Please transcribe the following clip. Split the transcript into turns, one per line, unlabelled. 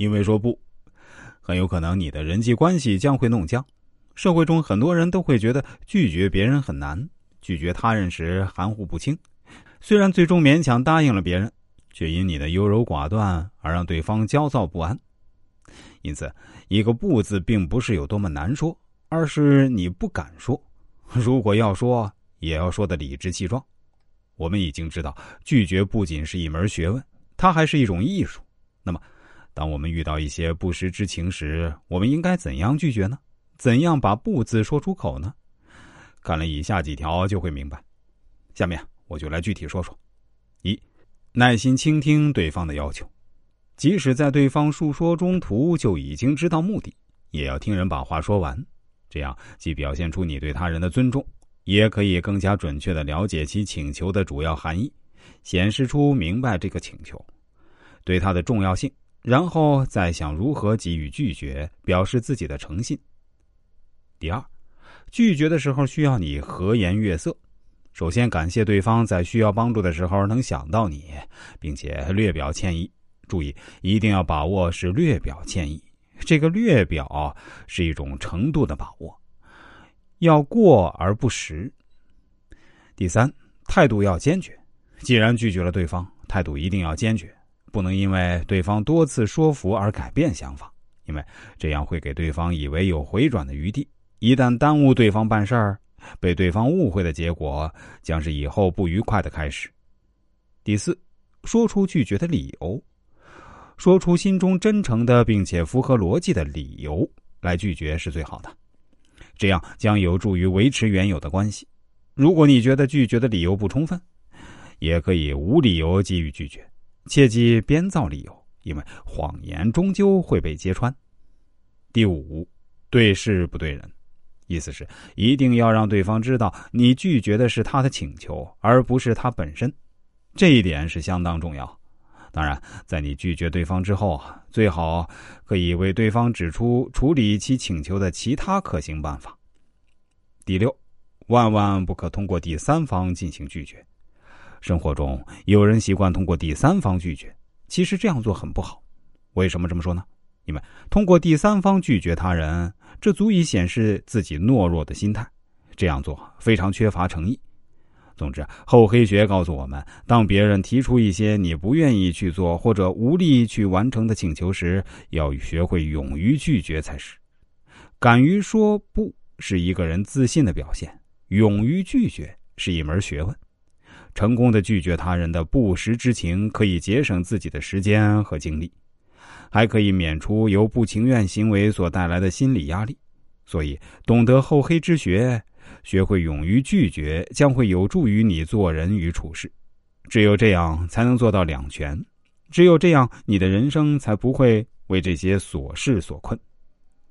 因为说不，很有可能你的人际关系将会弄僵。社会中很多人都会觉得拒绝别人很难，拒绝他人时含糊不清。虽然最终勉强答应了别人，却因你的优柔寡断而让对方焦躁不安。因此，一个“不”字并不是有多么难说，而是你不敢说。如果要说，也要说的理直气壮。我们已经知道，拒绝不仅是一门学问，它还是一种艺术。那么，当我们遇到一些不实之情时，我们应该怎样拒绝呢？怎样把“不”字说出口呢？看了以下几条就会明白。下面我就来具体说说：一、耐心倾听对方的要求，即使在对方述说中途就已经知道目的，也要听人把话说完。这样既表现出你对他人的尊重，也可以更加准确的了解其请求的主要含义，显示出明白这个请求对他的重要性，然后再想如何给予拒绝，表示自己的诚信。第二，拒绝的时候需要你和颜悦色，首先感谢对方在需要帮助的时候能想到你，并且略表歉意。注意，一定要把握是略表歉意。这个略表是一种程度的把握，要过而不实。第三，态度要坚决。既然拒绝了对方，态度一定要坚决，不能因为对方多次说服而改变想法，因为这样会给对方以为有回转的余地。一旦耽误对方办事儿，被对方误会的结果将是以后不愉快的开始。第四，说出拒绝的理由。说出心中真诚的并且符合逻辑的理由来拒绝是最好的，这样将有助于维持原有的关系。如果你觉得拒绝的理由不充分，也可以无理由给予拒绝，切忌编造理由，因为谎言终究会被揭穿。第五，对事不对人，意思是一定要让对方知道你拒绝的是他的请求，而不是他本身，这一点是相当重要。当然，在你拒绝对方之后啊，最好可以为对方指出处理其请求的其他可行办法。第六，万万不可通过第三方进行拒绝。生活中有人习惯通过第三方拒绝，其实这样做很不好。为什么这么说呢？因为通过第三方拒绝他人，这足以显示自己懦弱的心态，这样做非常缺乏诚意。总之，厚黑学告诉我们：当别人提出一些你不愿意去做或者无力去完成的请求时，要学会勇于拒绝才是。敢于说不是一个人自信的表现，勇于拒绝是一门学问。成功的拒绝他人的不实之情，可以节省自己的时间和精力，还可以免除由不情愿行为所带来的心理压力。所以，懂得厚黑之学。学会勇于拒绝，将会有助于你做人与处事。只有这样，才能做到两全。只有这样，你的人生才不会为这些琐事所困。